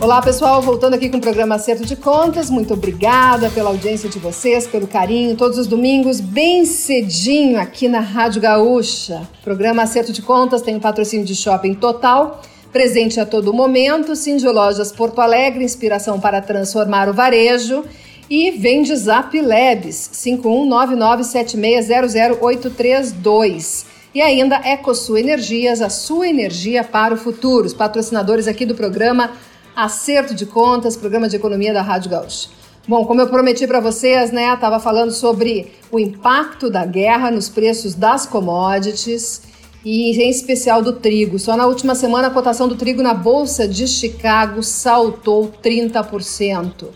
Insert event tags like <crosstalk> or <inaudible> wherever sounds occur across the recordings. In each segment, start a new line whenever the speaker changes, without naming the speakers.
Olá, pessoal, voltando aqui com o programa Acerto de Contas. Muito obrigada pela audiência de vocês, pelo carinho, todos os domingos, bem cedinho aqui na Rádio Gaúcha. O programa Acerto de Contas tem o patrocínio de Shopping Total, presente a todo momento, Cindy Lojas Porto Alegre, inspiração para transformar o varejo. E vende Zap Labs, 51997600832. E ainda EcoSul Energias, a sua energia para o futuro. Os patrocinadores aqui do programa Acerto de Contas, programa de economia da Rádio Gaúcha. Bom, como eu prometi para vocês, né, estava falando sobre o impacto da guerra nos preços das commodities e em especial do trigo. Só na última semana a cotação do trigo na bolsa de Chicago saltou 30%.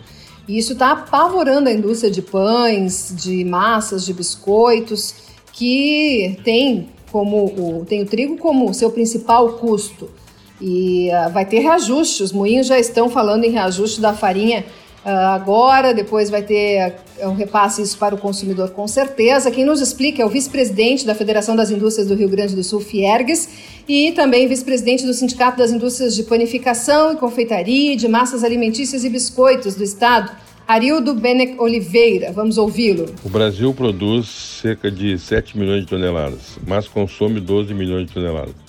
E isso está apavorando a indústria de pães, de massas, de biscoitos, que tem como o, tem o trigo como seu principal custo. E uh, vai ter reajuste, os moinhos já estão falando em reajuste da farinha uh, agora, depois vai ter uh, um repasse isso para o consumidor com certeza. Quem nos explica é o vice-presidente da Federação das Indústrias do Rio Grande do Sul, Fiergues, e também vice-presidente do Sindicato das Indústrias de Panificação e Confeitaria, de Massas Alimentícias e Biscoitos do Estado, Arildo Benec Oliveira. Vamos ouvi-lo.
O Brasil produz cerca de 7 milhões de toneladas, mas consome 12 milhões de toneladas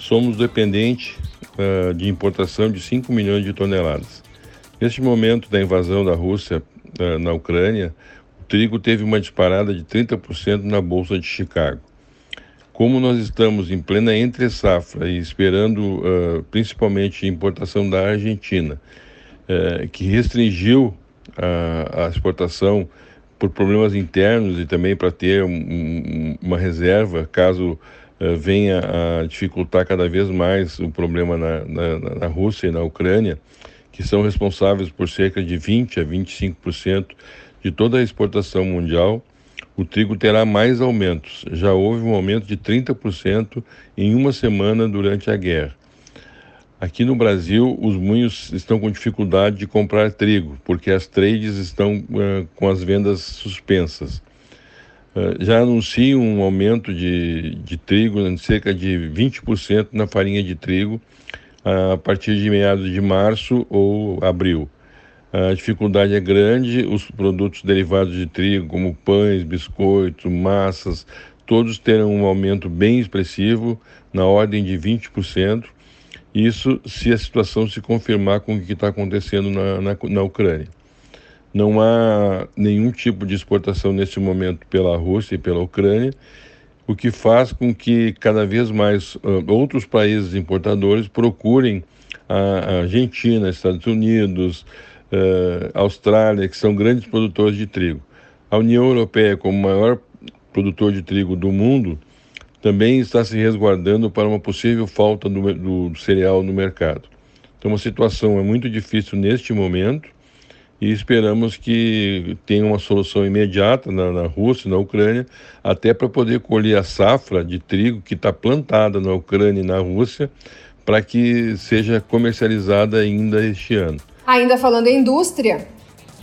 somos dependentes uh, de importação de 5 milhões de toneladas. Neste momento da invasão da Rússia uh, na Ucrânia, o trigo teve uma disparada de 30% na Bolsa de Chicago. Como nós estamos em plena entre-safra e esperando uh, principalmente importação da Argentina, que restringiu a, a exportação por problemas internos e também para ter um, um, uma reserva caso venha a dificultar cada vez mais o problema na, na, na Rússia e na Ucrânia, que são responsáveis por cerca de 20 a 25% de toda a exportação mundial, o trigo terá mais aumentos. Já houve um aumento de 30% em uma semana durante a guerra. Aqui no Brasil, os moinhos estão com dificuldade de comprar trigo, porque as trades estão uh, com as vendas suspensas. Eh, já anunciam um aumento de, de trigo de cerca de 20% na farinha de trigo a partir de meados de março ou abril. A dificuldade é grande, os produtos derivados de trigo, como pães, biscoitos, massas, todos terão um aumento bem expressivo, na ordem de 20%. Isso se a situação se confirmar com o que está acontecendo na, na, na Ucrânia. Não há nenhum tipo de exportação neste momento pela Rússia e pela Ucrânia, o que faz com que cada vez mais uh, outros países importadores procurem a Argentina, Estados Unidos, uh, Austrália, que são grandes produtores de trigo. A União Europeia, como maior produtor de trigo do mundo, também está se resguardando para uma possível falta do, do cereal no mercado. Então, a situação é muito difícil neste momento e esperamos que tenha uma solução imediata na, na Rússia na Ucrânia, até para poder colher a safra de trigo que está plantada na Ucrânia e na Rússia, para que seja comercializada ainda este ano.
Ainda falando em indústria,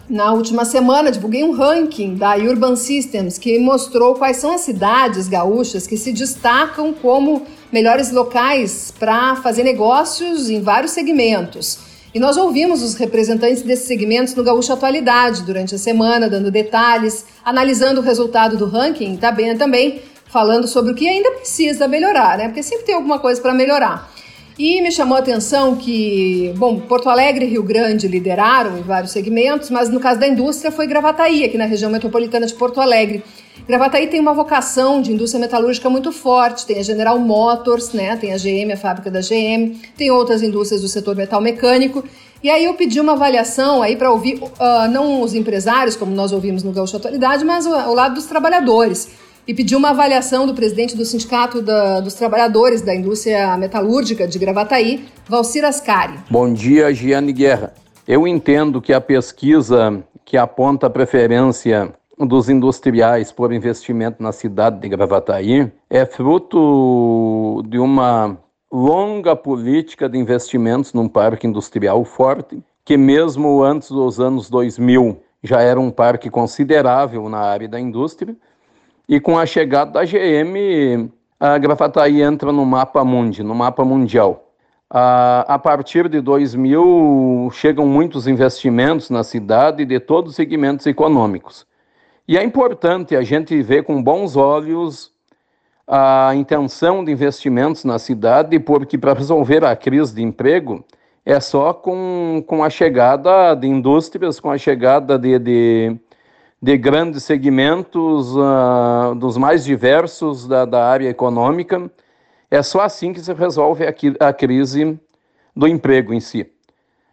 na última semana divulguei um ranking da Urban Systems que mostrou quais são as cidades gaúchas que se destacam como melhores locais para fazer negócios em vários segmentos. E nós ouvimos os representantes desses segmentos no Gaúcho Atualidade durante a semana, dando detalhes, analisando o resultado do ranking e também, também falando sobre o que ainda precisa melhorar, né? Porque sempre tem alguma coisa para melhorar. E me chamou a atenção que, bom, Porto Alegre e Rio Grande lideraram em vários segmentos, mas no caso da indústria foi Gravataí, aqui na região metropolitana de Porto Alegre. Gravataí tem uma vocação de indústria metalúrgica muito forte, tem a General Motors, né, tem a GM, a fábrica da GM, tem outras indústrias do setor metal mecânico. E aí eu pedi uma avaliação aí para ouvir uh, não os empresários, como nós ouvimos no Gaúcho Atualidade, mas o, o lado dos trabalhadores e pediu uma avaliação do presidente do Sindicato da, dos Trabalhadores da Indústria Metalúrgica de Gravataí, Valcir Ascari.
Bom dia, Giane Guerra. Eu entendo que a pesquisa que aponta a preferência dos industriais por investimento na cidade de Gravataí é fruto de uma longa política de investimentos num parque industrial forte, que mesmo antes dos anos 2000 já era um parque considerável na área da indústria, e com a chegada da GM, a Gravataí entra no mapa mundi, no mapa mundial. a, a partir de 2000 chegam muitos investimentos na cidade de todos os segmentos econômicos. E é importante a gente ver com bons olhos a intenção de investimentos na cidade, porque para resolver a crise de emprego é só com, com a chegada de indústrias, com a chegada de, de, de grandes segmentos uh, dos mais diversos da, da área econômica. É só assim que se resolve a, a crise do emprego em si.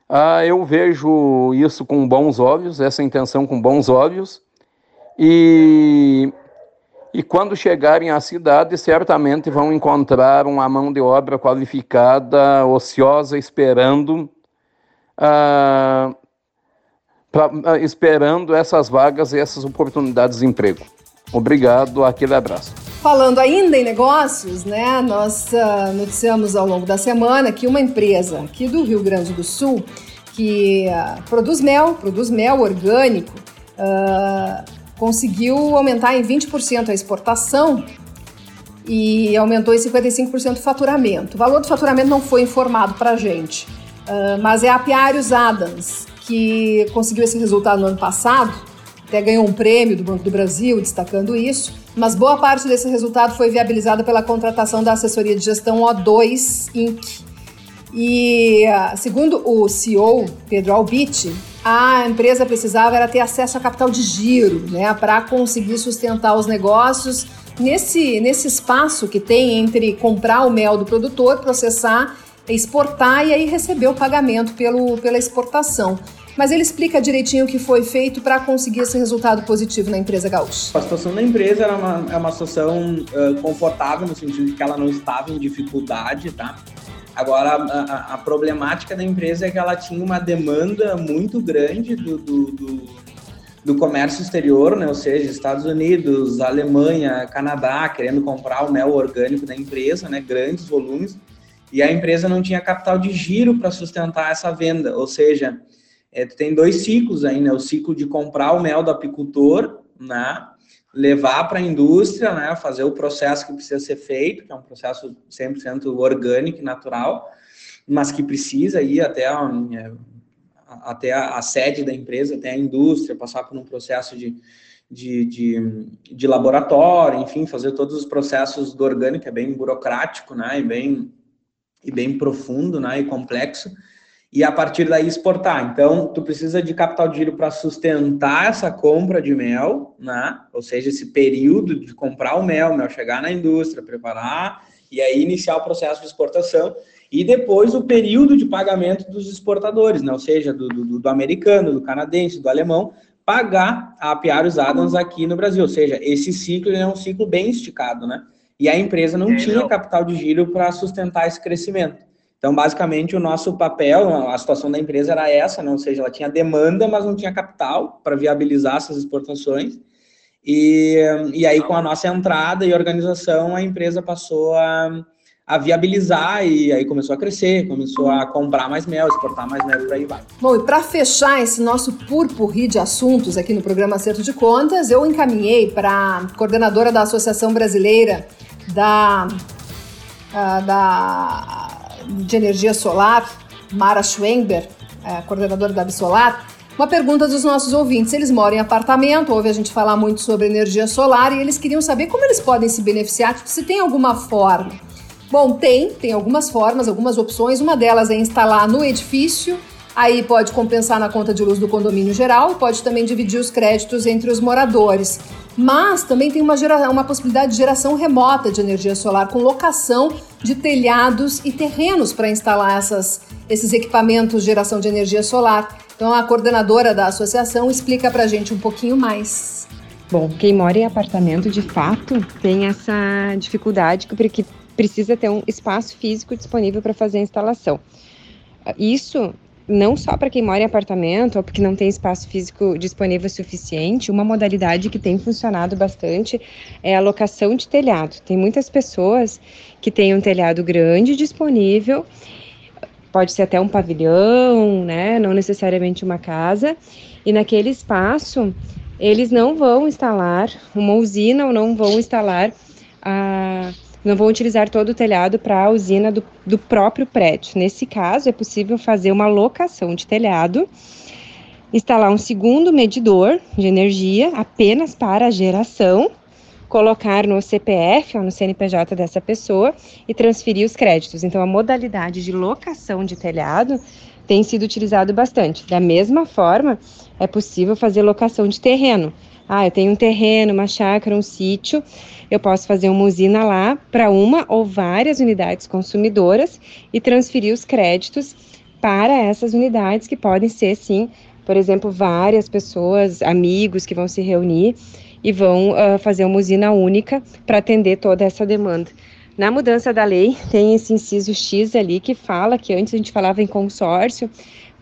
Uh, eu vejo isso com bons olhos, essa intenção com bons olhos, e e quando chegarem à cidade, certamente vão encontrar uma mão de obra qualificada, ociosa, esperando, ah, pra, ah, esperando essas vagas e essas oportunidades de emprego. Obrigado, aquele abraço.
Falando ainda em negócios, né? Nós uh, noticiamos ao longo da semana que uma empresa aqui do Rio Grande do Sul que uh, produz mel, produz mel orgânico, uh, conseguiu aumentar em 20% a exportação e aumentou em 55% o faturamento. O valor do faturamento não foi informado para a gente, mas é a Piarius Adams que conseguiu esse resultado no ano passado, até ganhou um prêmio do Banco do Brasil destacando isso, mas boa parte desse resultado foi viabilizada pela contratação da assessoria de gestão O2 Inc. E uh, segundo o CEO Pedro Albiti, a empresa precisava era ter acesso a capital de giro, né, para conseguir sustentar os negócios nesse, nesse espaço que tem entre comprar o mel do produtor, processar, exportar e aí receber o pagamento pelo, pela exportação. Mas ele explica direitinho o que foi feito para conseguir esse resultado positivo na empresa gaúcha.
A situação da empresa era uma, é uma situação uh, confortável, no sentido de que ela não estava em dificuldade, tá? Agora, a, a, problemática da empresa é que ela tinha uma demanda muito grande do, do, do, do, comércio exterior, né? ou seja, Estados Unidos, Alemanha, Canadá, querendo comprar o mel orgânico da empresa, né? grandes volumes, e a empresa não tinha capital de giro para sustentar essa venda, ou seja, é, tem dois ciclos aí, né? o ciclo de comprar o mel do apicultor, né? levar para a indústria, né, fazer o processo que precisa ser feito, que é um processo 100% orgânico e natural, mas que precisa ir até a, é, até a, a, sede da empresa, até a indústria, passar por um processo de, de, de, de, laboratório, enfim, fazer todos os processos do orgânico, é bem burocrático, né, e bem, e bem profundo, né, e complexo, e a partir daí exportar. Então, tu precisa de capital de giro para sustentar essa compra de mel, né? Ou seja, esse período de comprar o mel, mel chegar na indústria, preparar e aí iniciar o processo de exportação e depois o período de pagamento dos exportadores, né? Ou seja, do, do, do americano, do canadense, do alemão, pagar a Apiários Adams aqui no Brasil. Ou seja, esse ciclo é um ciclo bem esticado, né? E a empresa não é, tinha não. capital de giro para sustentar esse crescimento. Então, basicamente, o nosso papel, a situação da empresa era essa, né? ou seja, ela tinha demanda, mas não tinha capital para viabilizar essas exportações. E, e aí, com a nossa entrada e organização, a empresa passou a, a viabilizar e aí começou a crescer, começou a comprar mais mel, exportar mais mel, por aí vai.
Bom, e para fechar esse nosso purpurri de assuntos aqui no programa Acerto de Contas, eu encaminhei para a coordenadora da Associação Brasileira da, uh, da de energia solar, Mara Schwember, é, coordenadora da Absolar, uma pergunta dos nossos ouvintes. Eles moram em apartamento, ouve a gente falar muito sobre energia solar e eles queriam saber como eles podem se beneficiar, tipo, se tem alguma forma. Bom, tem, tem algumas formas, algumas opções. Uma delas é instalar no edifício, aí pode compensar na conta de luz do condomínio geral e pode também dividir os créditos entre os moradores. Mas também tem uma, gera, uma possibilidade de geração remota de energia solar com locação de telhados e terrenos para instalar essas, esses equipamentos de geração de energia solar. Então a coordenadora da associação explica para a gente um pouquinho mais.
Bom, quem mora em apartamento de fato tem essa dificuldade porque precisa ter um espaço físico disponível para fazer a instalação. Isso não só para quem mora em apartamento ou porque não tem espaço físico disponível suficiente, uma modalidade que tem funcionado bastante é a locação de telhado. Tem muitas pessoas que têm um telhado grande disponível, pode ser até um pavilhão, né, não necessariamente uma casa, e naquele espaço eles não vão instalar uma usina ou não vão instalar a não vão utilizar todo o telhado para a usina do, do próprio prédio. Nesse caso, é possível fazer uma locação de telhado, instalar um segundo medidor de energia apenas para a geração, colocar no CPF ou no CNPJ dessa pessoa e transferir os créditos. Então, a modalidade de locação de telhado tem sido utilizado bastante. Da mesma forma, é possível fazer locação de terreno. Ah, eu tenho um terreno, uma chácara, um sítio, eu posso fazer uma usina lá para uma ou várias unidades consumidoras e transferir os créditos para essas unidades que podem ser, sim, por exemplo, várias pessoas, amigos que vão se reunir e vão uh, fazer uma usina única para atender toda essa demanda. Na mudança da lei, tem esse inciso X ali que fala que antes a gente falava em consórcio,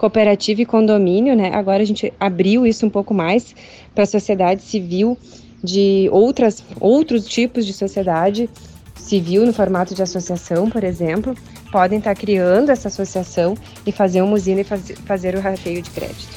cooperativa e condomínio, né? Agora a gente abriu isso um pouco mais para a sociedade civil de outras outros tipos de sociedade civil no formato de associação, por exemplo, podem estar criando essa associação e fazer uma usina e faz, fazer o rateio de crédito.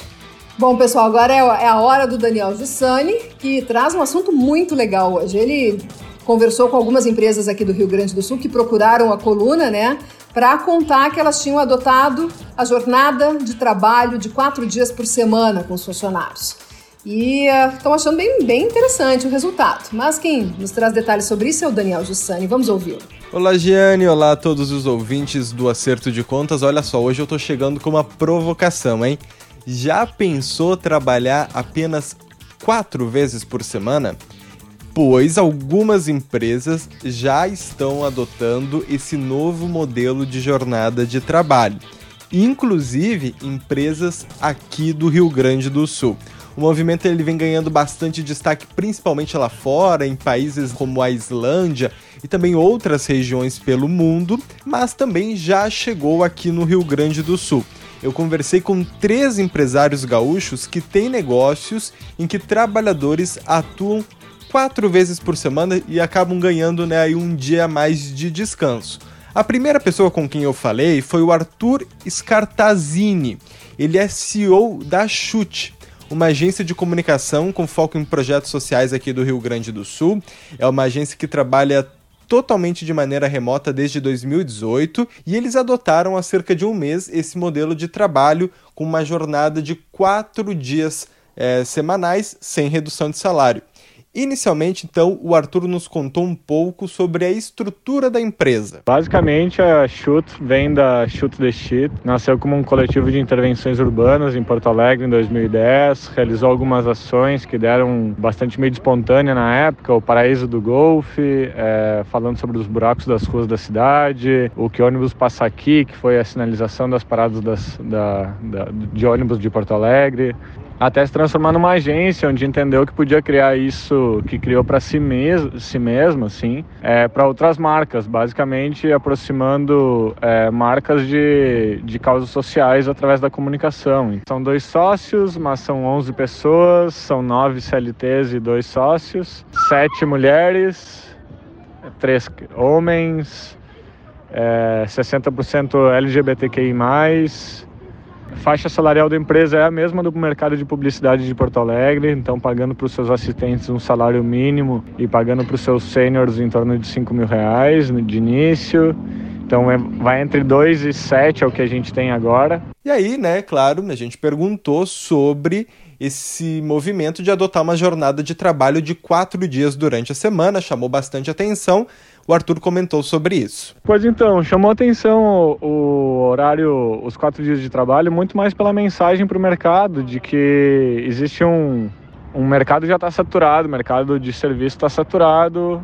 Bom, pessoal, agora é, é a hora do Daniel Giussani, que traz um assunto muito legal hoje. Ele conversou com algumas empresas aqui do Rio Grande do Sul que procuraram a coluna, né, para contar que elas tinham adotado a jornada de trabalho de quatro dias por semana com os funcionários. E estão uh, achando bem, bem interessante o resultado. Mas quem nos traz detalhes sobre isso é o Daniel Giussani. Vamos ouvi-lo.
Olá, Giane. Olá a todos os ouvintes do Acerto de Contas. Olha só, hoje eu estou chegando com uma provocação, hein? Já pensou trabalhar apenas quatro vezes por semana? Pois algumas empresas já estão adotando esse novo modelo de jornada de trabalho, inclusive empresas aqui do Rio Grande do Sul. O movimento ele vem ganhando bastante destaque, principalmente lá fora, em países como a Islândia e também outras regiões pelo mundo, mas também já chegou aqui no Rio Grande do Sul. Eu conversei com três empresários gaúchos que têm negócios em que trabalhadores atuam quatro vezes por semana e acabam ganhando né, um dia a mais de descanso. A primeira pessoa com quem eu falei foi o Arthur Scartazini. Ele é CEO da Chute, uma agência de comunicação com foco em projetos sociais aqui do Rio Grande do Sul. É uma agência que trabalha totalmente de maneira remota desde 2018 e eles adotaram há cerca de um mês esse modelo de trabalho com uma jornada de quatro dias é, semanais sem redução de salário. Inicialmente, então, o Arthur nos contou um pouco sobre a estrutura da empresa.
Basicamente, a Shoot vem da Shoot the Shit, nasceu como um coletivo de intervenções urbanas em Porto Alegre em 2010, realizou algumas ações que deram bastante mídia espontânea na época, o Paraíso do Golfe, é, falando sobre os buracos das ruas da cidade, o que ônibus passa aqui, que foi a sinalização das paradas das, da, da, de ônibus de Porto Alegre, até se transformar numa agência onde entendeu que podia criar isso que criou para si, mes si mesmo, assim, é, para outras marcas, basicamente aproximando é, marcas de, de causas sociais através da comunicação. São dois sócios, mas são 11 pessoas, são nove CLTs e dois sócios, sete mulheres, três homens, é, 60% LGBTQI+, faixa salarial da empresa é a mesma do mercado de publicidade de Porto Alegre, então pagando para os seus assistentes um salário mínimo e pagando para os seus sêniores em torno de 5 mil reais de início. Então é, vai entre 2 e 7 é o que a gente tem agora.
E aí, né, claro, a gente perguntou sobre esse movimento de adotar uma jornada de trabalho de quatro dias durante a semana, chamou bastante atenção. O Arthur comentou sobre isso.
Pois então, chamou atenção o, horário, os quatro dias de trabalho, muito mais pela mensagem para o mercado de que existe um, um mercado já está saturado, o mercado de serviço está saturado,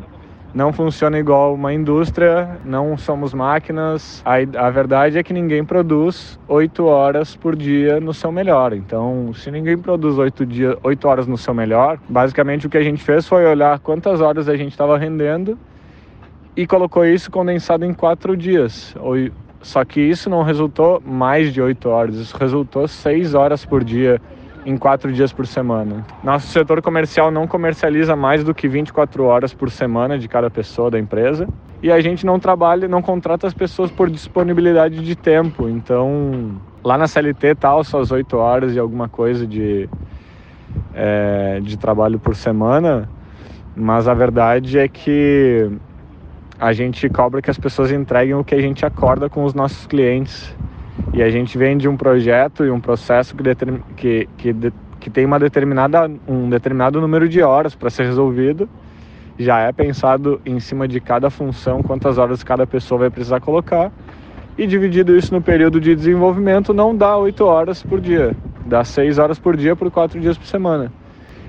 não funciona igual uma indústria, não somos máquinas. A, a verdade é que ninguém produz oito horas por dia no seu melhor. Então, se ninguém produz oito, dia, oito horas no seu melhor, basicamente o que a gente fez foi olhar quantas horas a gente estava rendendo e colocou isso condensado em quatro dias. Só que isso não resultou mais de oito horas, isso resultou seis horas por dia em quatro dias por semana. Nosso setor comercial não comercializa mais do que 24 horas por semana de cada pessoa da empresa e a gente não trabalha, não contrata as pessoas por disponibilidade de tempo. Então, lá na CLT tal, só as oito horas e alguma coisa de, é, de trabalho por semana, mas a verdade é que a gente cobra que as pessoas entreguem o que a gente acorda com os nossos clientes. E a gente vende um projeto e um processo que, que, que, que tem uma determinada, um determinado número de horas para ser resolvido. Já é pensado em cima de cada função, quantas horas cada pessoa vai precisar colocar. E dividido isso no período de desenvolvimento, não dá oito horas por dia, dá seis horas por dia por quatro dias por semana.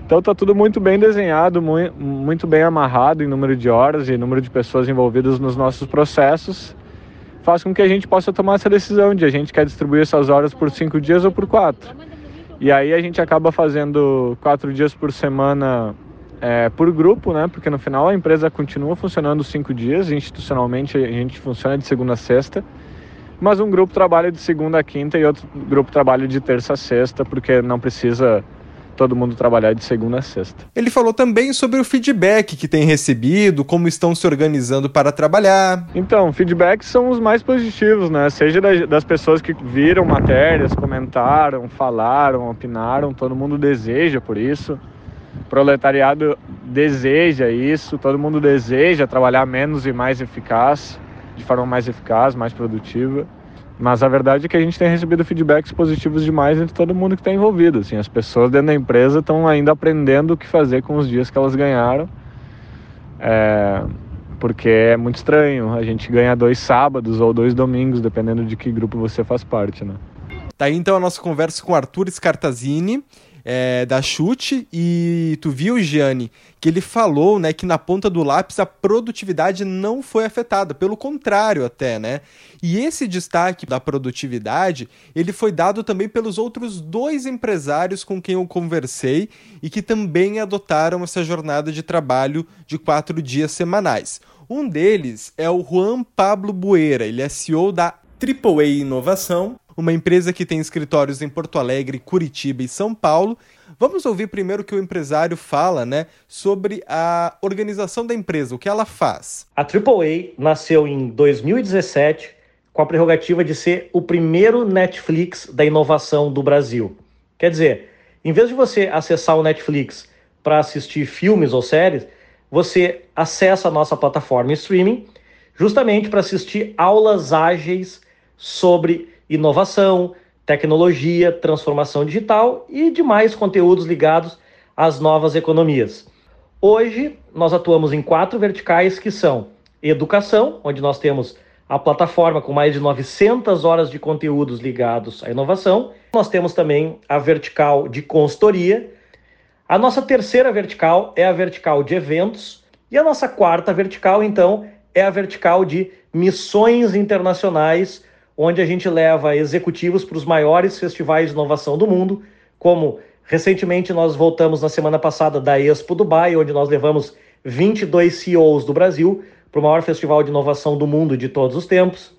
Então está tudo muito bem desenhado, muito bem amarrado em número de horas e número de pessoas envolvidas nos nossos processos. Faz com que a gente possa tomar essa decisão de a gente quer distribuir essas horas por cinco dias ou por quatro. E aí a gente acaba fazendo quatro dias por semana é, por grupo, né? Porque no final a empresa continua funcionando cinco dias, institucionalmente a gente funciona de segunda a sexta mas um grupo trabalha de segunda a quinta e outro grupo trabalha de terça a sexta, porque não precisa todo mundo trabalhar de segunda a sexta.
Ele falou também sobre o feedback que tem recebido, como estão se organizando para trabalhar.
Então, feedbacks são os mais positivos, né? Seja das pessoas que viram matérias, comentaram, falaram, opinaram, todo mundo deseja por isso. O proletariado deseja isso, todo mundo deseja trabalhar menos e mais eficaz, de forma mais eficaz, mais produtiva. Mas a verdade é que a gente tem recebido feedbacks positivos demais entre todo mundo que está envolvido. Assim, as pessoas dentro da empresa estão ainda aprendendo o que fazer com os dias que elas ganharam. É, porque é muito estranho. A gente ganha dois sábados ou dois domingos, dependendo de que grupo você faz parte, né?
Tá aí então a nossa conversa com Arthur Scartazini é, da Chute e tu viu, Gianni, que ele falou né, que na ponta do lápis a produtividade não foi afetada, pelo contrário até, né? E esse destaque da produtividade, ele foi dado também pelos outros dois empresários com quem eu conversei e que também adotaram essa jornada de trabalho de quatro dias semanais. Um deles é o Juan Pablo Bueira, ele é CEO da AAA Inovação, uma empresa que tem escritórios em Porto Alegre, Curitiba e São Paulo. Vamos ouvir primeiro o que o empresário fala, né, sobre a organização da empresa, o que ela faz.
A AAA nasceu em 2017 com a prerrogativa de ser o primeiro Netflix da inovação do Brasil. Quer dizer, em vez de você acessar o Netflix para assistir filmes ou séries, você acessa a nossa plataforma streaming justamente para assistir aulas ágeis sobre inovação, tecnologia, transformação digital e demais conteúdos ligados às novas economias. Hoje, nós atuamos em quatro verticais que são educação, onde nós temos a plataforma com mais de 900 horas de conteúdos ligados à inovação. Nós temos também a vertical de consultoria. A nossa terceira vertical é a vertical de eventos. E a nossa quarta vertical, então, é a vertical de missões internacionais, onde a gente leva executivos para os maiores festivais de inovação do mundo, como recentemente nós voltamos na semana passada da Expo Dubai, onde nós levamos 22 CEOs do Brasil para o maior festival de inovação do mundo de todos os tempos.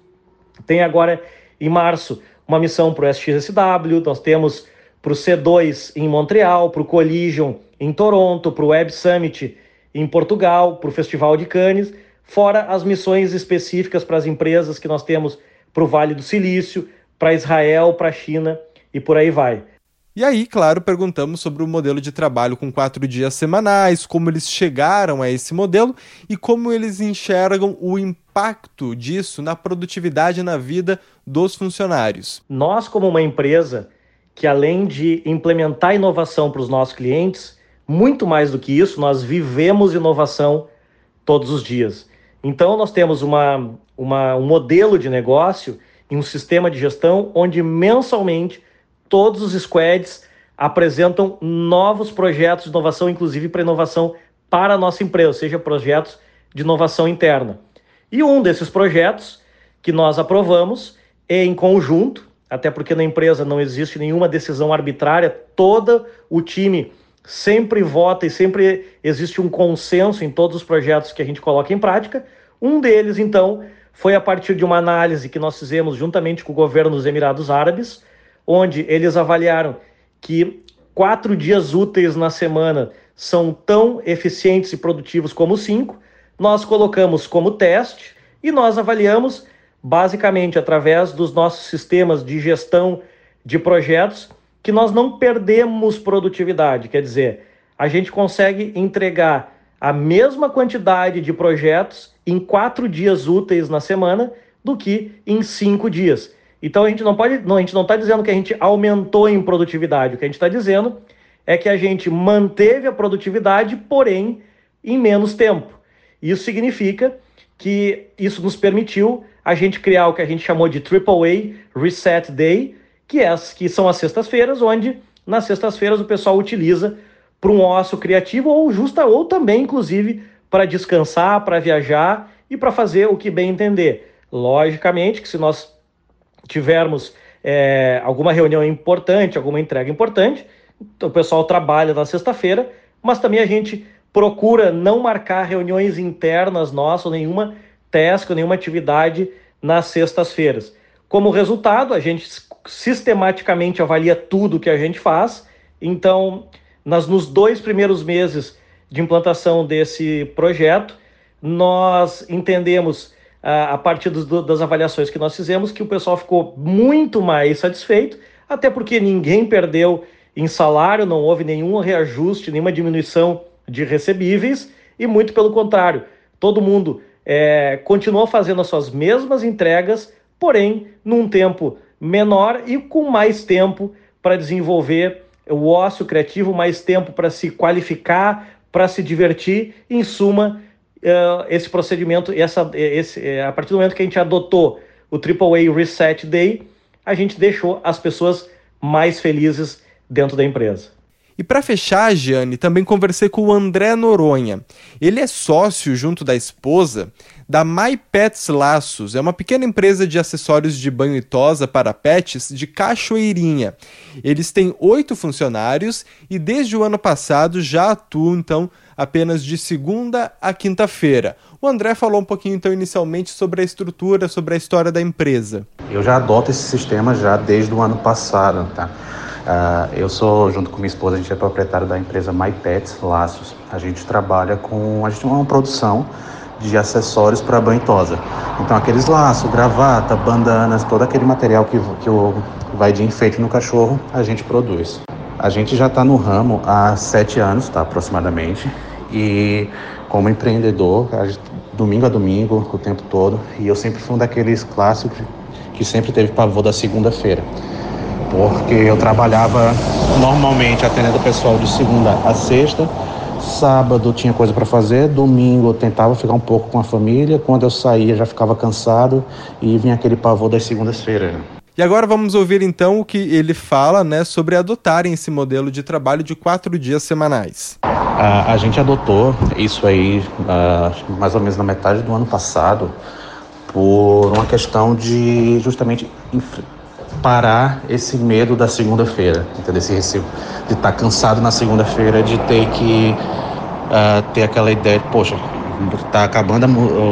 Tem agora, em março, uma missão para o SXSW, nós temos para o C2 em Montreal, para o Collision em Toronto, para o Web Summit em Portugal, para o Festival de Cannes, fora as missões específicas para as empresas que nós temos para o Vale do Silício, para Israel, para a China e por aí vai.
E aí, claro, perguntamos sobre o modelo de trabalho com quatro dias semanais, como eles chegaram a esse modelo e como eles enxergam o impacto disso na produtividade na vida dos funcionários.
Nós, como uma empresa que, além de implementar inovação para os nossos clientes, muito mais do que isso, nós vivemos inovação todos os dias. Então, nós temos uma, uma, um modelo de negócio e um sistema de gestão onde mensalmente todos os squads apresentam novos projetos de inovação, inclusive para inovação para a nossa empresa, seja projetos de inovação interna. E um desses projetos que nós aprovamos é em conjunto, até porque na empresa não existe nenhuma decisão arbitrária, todo o time sempre vota e sempre existe um consenso em todos os projetos que a gente coloca em prática. Um deles, então, foi a partir de uma análise que nós fizemos juntamente com o governo dos Emirados Árabes, onde eles avaliaram que quatro dias úteis na semana são tão eficientes e produtivos como cinco. Nós colocamos como teste e nós avaliamos basicamente através dos nossos sistemas de gestão de projetos que nós não perdemos produtividade, quer dizer, a gente consegue entregar a mesma quantidade de projetos em quatro dias úteis na semana do que em cinco dias. Então a gente não pode, não, a gente não está dizendo que a gente aumentou em produtividade. O que a gente está dizendo é que a gente manteve a produtividade, porém em menos tempo. Isso significa que isso nos permitiu a gente criar o que a gente chamou de AAA Reset Day, que, é, que são as sextas-feiras, onde nas sextas-feiras o pessoal utiliza para um ócio criativo ou justa ou também inclusive para descansar, para viajar e para fazer o que bem entender. Logicamente que se nós tivermos é, alguma reunião importante, alguma entrega importante, o pessoal trabalha na sexta-feira, mas também a gente procura não marcar reuniões internas nossas, nenhuma task, nenhuma atividade nas sextas-feiras. Como resultado, a gente sistematicamente avalia tudo que a gente faz. Então, nas, nos dois primeiros meses de implantação desse projeto, nós entendemos, a, a partir dos, das avaliações que nós fizemos, que o pessoal ficou muito mais satisfeito, até porque ninguém perdeu em salário, não houve nenhum reajuste, nenhuma diminuição de recebíveis, e muito pelo contrário, todo mundo é, continuou fazendo as suas mesmas entregas, porém num tempo menor e com mais tempo para desenvolver o ócio criativo, mais tempo para se qualificar, para se divertir. Em suma, uh, esse procedimento, essa, esse, é, a partir do momento que a gente adotou o AAA Reset Day, a gente deixou as pessoas mais felizes dentro da empresa.
E para fechar, Giane, também conversei com o André Noronha. Ele é sócio, junto da esposa, da My Pets Laços. É uma pequena empresa de acessórios de banho e tosa para pets de Cachoeirinha. Eles têm oito funcionários e desde o ano passado já atuam, então, apenas de segunda a quinta-feira. O André falou um pouquinho, então, inicialmente sobre a estrutura, sobre a história da empresa.
Eu já adoto esse sistema já desde o ano passado, tá? Uh, eu sou, junto com minha esposa, a gente é proprietário da empresa My Pets Laços. A gente trabalha com, a gente tem uma produção de acessórios para banho tosa. Então aqueles laços, gravata, bandanas, todo aquele material que, que vai de enfeite no cachorro, a gente produz. A gente já está no ramo há sete anos, tá, aproximadamente, e como empreendedor, gente, domingo a domingo, o tempo todo, e eu sempre fui um daqueles clássicos que sempre teve pavor da segunda-feira porque eu trabalhava normalmente atendendo o pessoal de segunda a sexta. Sábado tinha coisa para fazer, domingo eu tentava ficar um pouco com a família. Quando eu saía já ficava cansado e vinha aquele pavor das segundas-feiras.
E agora vamos ouvir então o que ele fala né, sobre adotarem esse modelo de trabalho de quatro dias semanais.
A, a gente adotou isso aí uh, mais ou menos na metade do ano passado por uma questão de justamente parar esse medo da segunda-feira? Esse receio de estar tá cansado na segunda-feira, de ter que uh, ter aquela ideia, de, poxa, tá acabando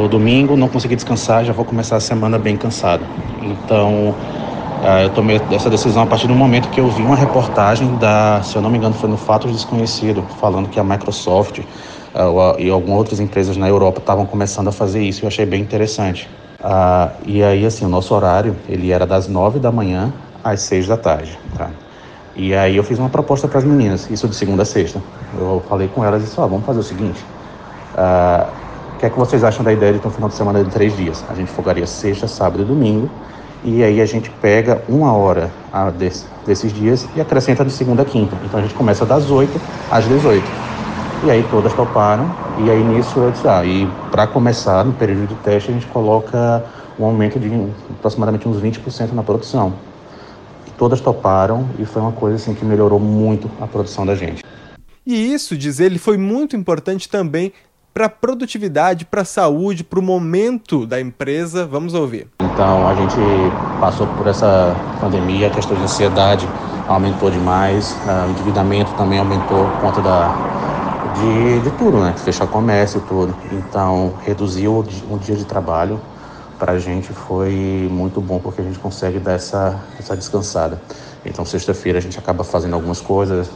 o domingo, não consegui descansar, já vou começar a semana bem cansado. Então, uh, eu tomei essa decisão a partir do momento que eu vi uma reportagem da, se eu não me engano, foi no Fatos Desconhecido, falando que a Microsoft uh, e algumas outras empresas na Europa estavam começando a fazer isso. Eu achei bem interessante. Ah, e aí, assim, o nosso horário, ele era das nove da manhã às seis da tarde, tá? E aí eu fiz uma proposta para as meninas, isso de segunda a sexta. Eu falei com elas e disse, ó, vamos fazer o seguinte, ah, o que é que vocês acham da ideia de ter um final de semana de três dias? A gente fogaria sexta, sábado e domingo, e aí a gente pega uma hora desses dias e acrescenta de segunda a quinta. Então a gente começa das oito às dezoito. E aí todas toparam, e aí nisso eu disse, ah, e para começar, no período de teste, a gente coloca um aumento de aproximadamente uns 20% na produção. E todas toparam e foi uma coisa assim que melhorou muito a produção da gente.
E isso, diz ele, foi muito importante também para a produtividade, para a saúde, para o momento da empresa. Vamos ouvir.
Então, a gente passou por essa pandemia, a questão de ansiedade aumentou demais, o endividamento também aumentou por conta da, de, de tudo, né? Fechar comércio e tudo. Então, reduzir o, o dia de trabalho para a gente foi muito bom porque a gente consegue dar essa, essa descansada. Então, sexta-feira a gente acaba fazendo algumas coisas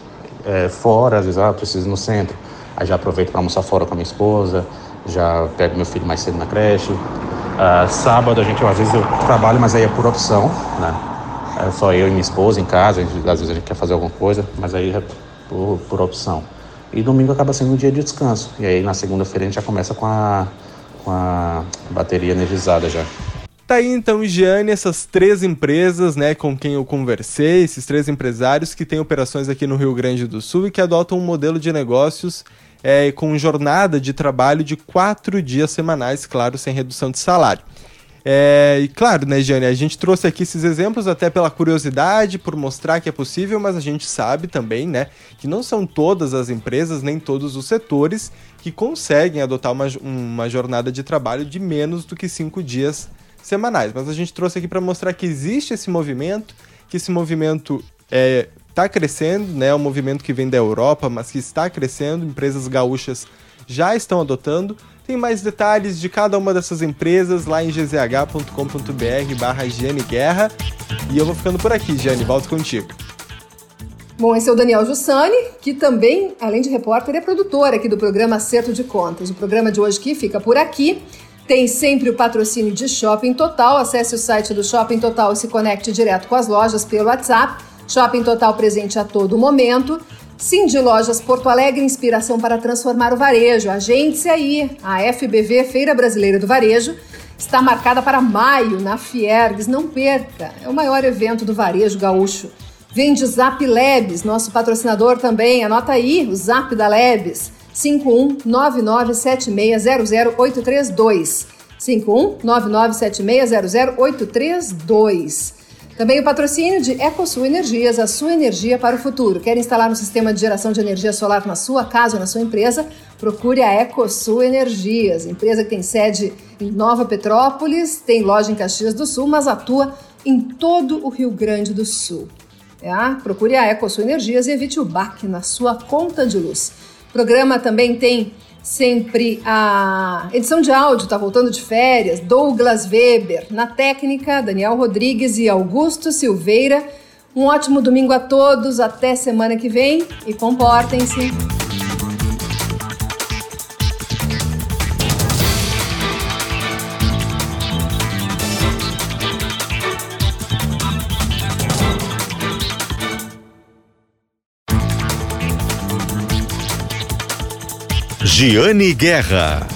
é, fora, às vezes, ah, preciso ir no centro. Aí já aproveito para almoçar fora com a minha esposa, já pego meu filho mais cedo na creche. Uh, sábado a gente, às vezes eu trabalho, mas aí é por opção, né? É só eu e minha esposa em casa, às vezes a gente quer fazer alguma coisa, mas aí é por, por opção. E domingo acaba sendo um dia de descanso. E aí na segunda-feira a gente já começa com a, com a bateria energizada já.
Tá aí então, Giane, essas três empresas, né, com quem eu conversei, esses três empresários que têm operações aqui no Rio Grande do Sul e que adotam um modelo de negócios é, com jornada de trabalho de quatro dias semanais, claro, sem redução de salário. É, e claro, né, Giane, a gente trouxe aqui esses exemplos até pela curiosidade, por mostrar que é possível, mas a gente sabe também, né, que não são todas as empresas, nem todos os setores que conseguem adotar uma, uma jornada de trabalho de menos do que cinco dias semanais. Mas a gente trouxe aqui para mostrar que existe esse movimento, que esse movimento é, está crescendo, né? É um movimento que vem da Europa, mas que está crescendo. Empresas gaúchas já estão adotando. Tem mais detalhes de cada uma dessas empresas lá em gzh.com.br barra Guerra. E eu vou ficando por aqui, Giane, volto contigo.
Bom, esse é o Daniel Jussani, que também, além de repórter, é produtor aqui do programa Acerto de Contas. O programa de hoje aqui fica por aqui. Tem sempre o patrocínio de Shopping Total. Acesse o site do Shopping Total e se conecte direto com as lojas pelo WhatsApp. Shopping Total presente a todo momento. Sim de Lojas Porto Alegre, inspiração para transformar o varejo. Agende-se aí. A FBV, Feira Brasileira do Varejo, está marcada para maio na Fiergues. Não perca, é o maior evento do varejo gaúcho. Vende Zap Labs, nosso patrocinador também. Anota aí o Zap da Labs. 51997600832. 51997600832. Também o patrocínio de EcoSul Energias, a sua energia para o futuro. Quer instalar um sistema de geração de energia solar na sua casa ou na sua empresa? Procure a EcoSul Energias, empresa que tem sede em Nova Petrópolis, tem loja em Caxias do Sul, mas atua em todo o Rio Grande do Sul. É, procure a EcoSul Energias e evite o baque na sua conta de luz. O programa também tem sempre a edição de áudio, está voltando de férias, Douglas Weber, na técnica, Daniel Rodrigues e Augusto Silveira. Um ótimo domingo a todos, até semana que vem e comportem-se.
Giane Guerra.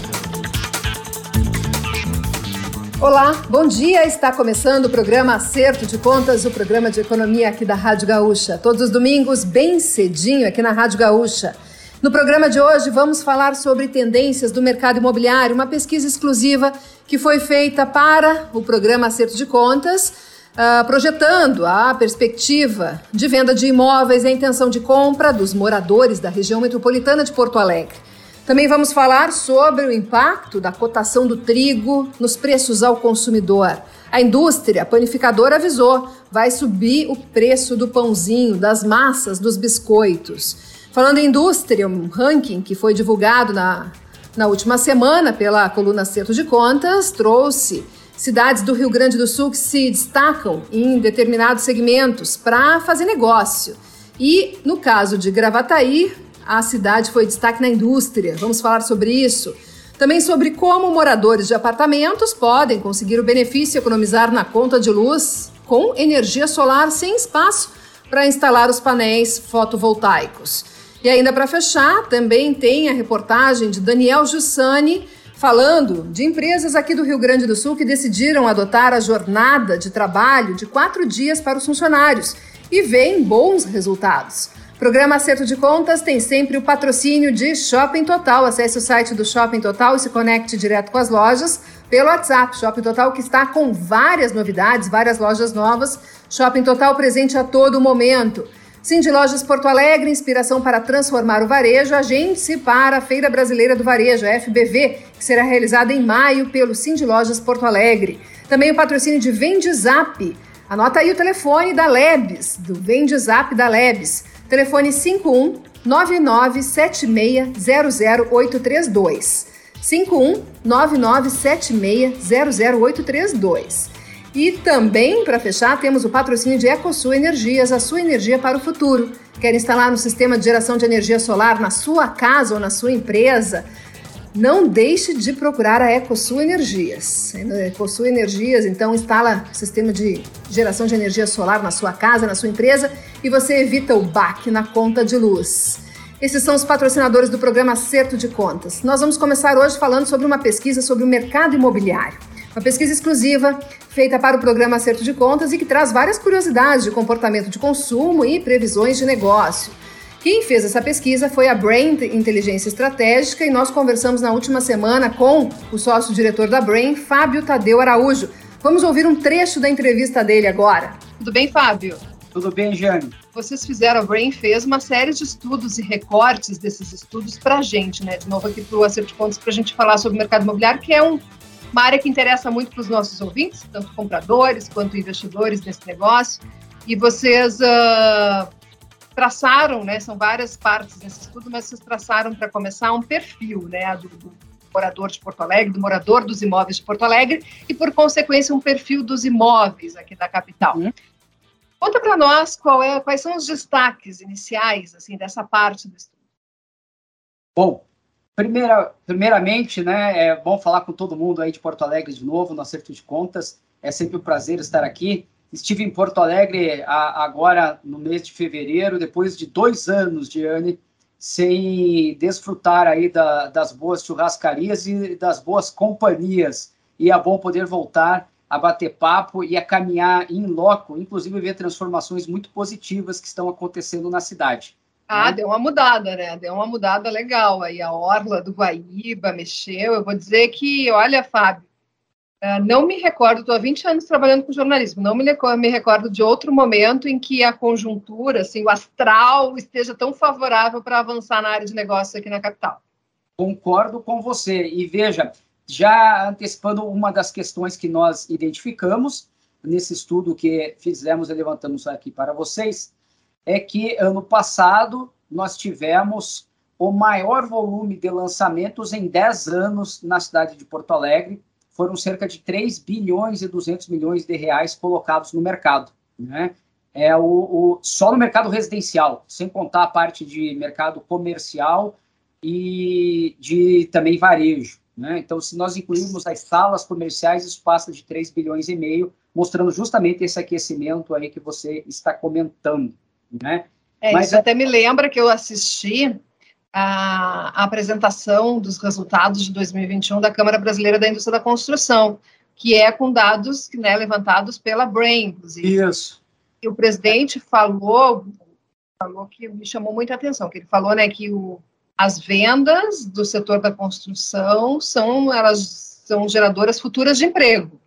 Olá, bom dia. Está começando o programa Acerto de Contas, o programa de economia aqui da Rádio Gaúcha. Todos os domingos, bem cedinho, aqui na Rádio Gaúcha. No programa de hoje, vamos falar sobre tendências do mercado imobiliário, uma pesquisa exclusiva que foi feita para o programa Acerto de Contas, uh, projetando a perspectiva de venda de imóveis e a intenção de compra dos moradores da região metropolitana de Porto Alegre. Também vamos falar sobre o impacto da cotação do trigo nos preços ao consumidor. A indústria panificadora avisou, vai subir o preço do pãozinho, das massas, dos biscoitos. Falando em indústria, um ranking que foi divulgado na, na última semana pela coluna Certo de Contas trouxe cidades do Rio Grande do Sul que se destacam em determinados segmentos para fazer negócio. E no caso de Gravataí, a cidade foi destaque na indústria. Vamos falar sobre isso. Também sobre como moradores de apartamentos podem conseguir o benefício e economizar na conta de luz com energia solar sem espaço para instalar os painéis fotovoltaicos. E ainda para fechar, também tem a reportagem de Daniel Jussani falando de empresas aqui do Rio Grande do Sul que decidiram adotar a jornada de trabalho de quatro dias para os funcionários e veem bons resultados. Programa Acerto de Contas tem sempre o patrocínio de Shopping Total. Acesse o site do Shopping Total e se conecte direto com as lojas pelo WhatsApp. Shopping Total que está com várias novidades, várias lojas novas. Shopping Total presente a todo momento. Cindy Lojas Porto Alegre, inspiração para transformar o varejo. Agende-se para a Feira Brasileira do Varejo, FBV, que será realizada em maio pelo Cindy Lojas Porto Alegre. Também o patrocínio de Vendizap. Anota aí o telefone da Lebes, do Vendizap da Lebes. Telefone 51 9976000832. 51 9976000832. E também, para fechar, temos o patrocínio de EcoSul Energias, a sua energia para o futuro. Quer instalar um sistema de geração de energia solar na sua casa ou na sua empresa? Não deixe de procurar a EcoSul Energias. A EcoSul Energias, então, instala sistema de geração de energia solar na sua casa, na sua empresa e você evita o baque na conta de luz. Esses são os patrocinadores do programa Acerto de Contas. Nós vamos começar hoje falando sobre uma pesquisa sobre o mercado imobiliário. Uma pesquisa exclusiva feita para o programa Acerto de Contas e que traz várias curiosidades de comportamento de consumo e previsões de negócio. Quem fez essa pesquisa foi a Brain Inteligência Estratégica e nós conversamos na última semana com o sócio-diretor da Brain, Fábio Tadeu Araújo. Vamos ouvir um trecho da entrevista dele agora. Tudo bem, Fábio?
Tudo bem, Jane?
Vocês fizeram, a Brain fez uma série de estudos e recortes desses estudos para a gente, né? De novo aqui para o Acerto de Contas, para a gente falar sobre o mercado imobiliário, que é um, uma área que interessa muito para os nossos ouvintes, tanto compradores quanto investidores desse negócio. E vocês uh, traçaram, né? São várias partes desse estudo, mas vocês traçaram para começar um perfil, né? Do, do, morador de Porto Alegre, do morador dos imóveis de Porto Alegre e, por consequência, um perfil dos imóveis aqui da capital. Uhum. Conta para nós é, quais são os destaques iniciais assim dessa parte do estudo.
Bom, primeira, primeiramente, né, é bom falar com todo mundo aí de Porto Alegre de novo, no Acerto de Contas. É sempre um prazer estar aqui. Estive em Porto Alegre a, agora no mês de fevereiro, depois de dois anos, Diane, sem desfrutar aí da, das boas churrascarias e das boas companhias. E é bom poder voltar a bater papo e a caminhar em loco, inclusive ver transformações muito positivas que estão acontecendo na cidade.
Ah, né? deu uma mudada, né? Deu uma mudada legal aí. A orla do Guaíba mexeu. Eu vou dizer que, olha, Fábio, não me recordo, estou há 20 anos trabalhando com jornalismo, não me, me recordo de outro momento em que a conjuntura, assim, o astral esteja tão favorável para avançar na área de negócios aqui na capital.
Concordo com você. E veja, já antecipando uma das questões que nós identificamos nesse estudo que fizemos e levantamos aqui para vocês, é que ano passado nós tivemos o maior volume de lançamentos em 10 anos na cidade de Porto Alegre. Foram cerca de 3 bilhões e 200 milhões de reais colocados no mercado. Né? É o, o, só no mercado residencial, sem contar a parte de mercado comercial e de também varejo. Né? Então, se nós incluirmos as salas comerciais, isso passa de 3 bilhões e meio, mostrando justamente esse aquecimento aí que você está comentando. Né?
É, Mas isso até me lembra que eu assisti a, a, apresentação dos resultados de 2021 da Câmara Brasileira da Indústria da Construção, que é com dados né, levantados pela Brain, inclusive.
Isso.
E o presidente falou, falou que me chamou muita atenção, que ele falou né, que o as vendas do setor da construção são elas são geradoras futuras de emprego.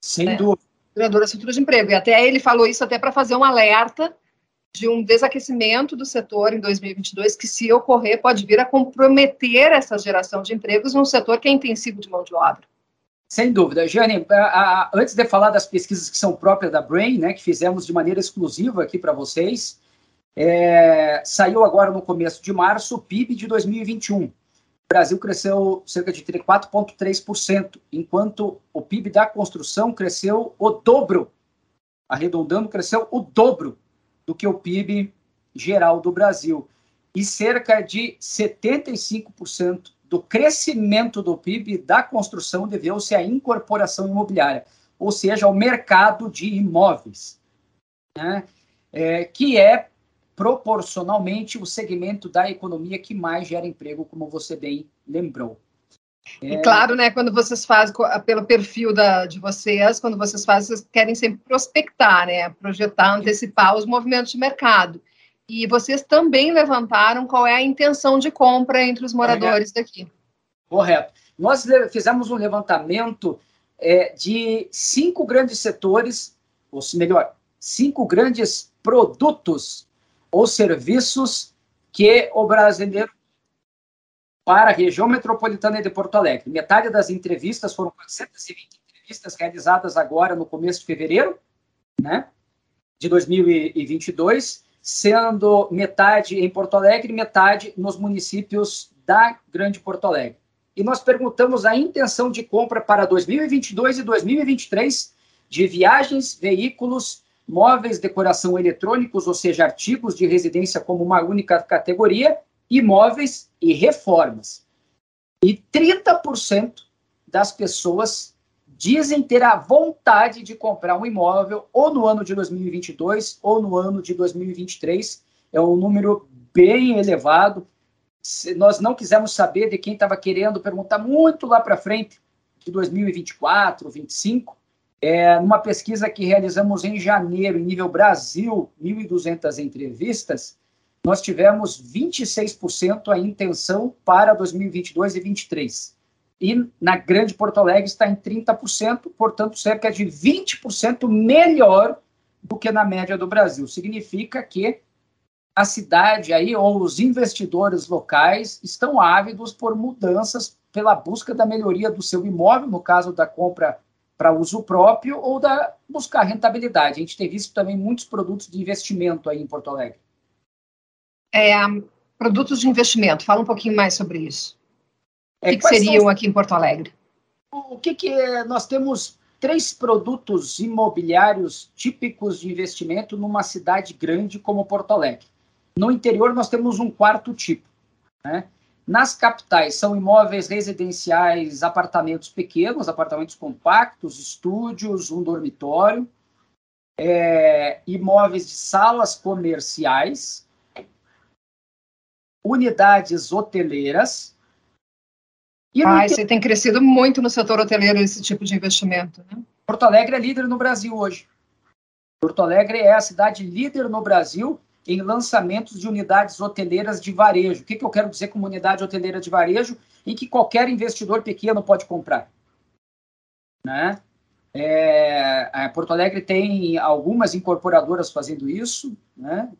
Sem né? dúvida.
Geradoras futuras de emprego. E até ele falou isso até para fazer um alerta de um desaquecimento do setor em 2022 que, se ocorrer, pode vir a comprometer essa geração de empregos num setor que é intensivo de mão de obra.
Sem dúvida. Jane, antes de falar das pesquisas que são próprias da Brain, né, que fizemos de maneira exclusiva aqui para vocês, é, saiu agora no começo de março o PIB de 2021. O Brasil cresceu cerca de 4,3%, enquanto o PIB da construção cresceu o dobro, arredondando, cresceu o dobro do que o PIB geral do Brasil. E cerca de 75% do crescimento do PIB da construção deveu-se à incorporação imobiliária, ou seja, ao mercado de imóveis, né? é, que é proporcionalmente o segmento da economia que mais gera emprego, como você bem lembrou.
É... E claro, né, quando vocês fazem, pelo perfil da, de vocês, quando vocês fazem, vocês querem sempre prospectar, né, projetar, antecipar os movimentos de mercado. E vocês também levantaram qual é a intenção de compra entre os moradores daqui.
Correto. Nós fizemos um levantamento é, de cinco grandes setores, ou melhor, cinco grandes produtos os serviços que o brasileiro para a região metropolitana de Porto Alegre. Metade das entrevistas foram 420 entrevistas realizadas agora no começo de fevereiro, né, de 2022, sendo metade em Porto Alegre metade nos municípios da Grande Porto Alegre. E nós perguntamos a intenção de compra para 2022 e 2023 de viagens, veículos móveis, decoração eletrônicos, ou seja, artigos de residência como uma única categoria, imóveis e reformas. E 30% das pessoas dizem ter a vontade de comprar um imóvel ou no ano de 2022 ou no ano de 2023. É um número bem elevado. Nós não quisemos saber de quem estava querendo perguntar muito lá para frente, de 2024, 2025, é, numa pesquisa que realizamos em janeiro, em nível Brasil, 1.200 entrevistas, nós tivemos 26% a intenção para 2022 e 2023. E na Grande Porto Alegre está em 30%, portanto, cerca de 20% melhor do que na média do Brasil. Significa que a cidade aí, ou os investidores locais, estão ávidos por mudanças pela busca da melhoria do seu imóvel, no caso da compra para uso próprio, ou da buscar rentabilidade. A gente tem visto também muitos produtos de investimento aí em Porto Alegre.
É, produtos de investimento, fala um pouquinho mais sobre isso. É, o que, que seriam são... aqui em Porto Alegre?
O que, que é? Nós temos três produtos imobiliários típicos de investimento numa cidade grande como Porto Alegre. No interior, nós temos um quarto tipo. Né? Nas capitais, são imóveis residenciais, apartamentos pequenos, apartamentos compactos, estúdios, um dormitório, é, imóveis de salas comerciais, unidades hoteleiras.
E ah, você tem crescido muito no setor hoteleiro esse tipo de investimento, né?
Porto Alegre é líder no Brasil hoje. Porto Alegre é a cidade líder no Brasil em lançamentos de unidades hoteleiras de varejo. O que, que eu quero dizer com unidade hoteleira de varejo em que qualquer investidor pequeno pode comprar? Né? É, Porto Alegre tem algumas incorporadoras fazendo isso, né?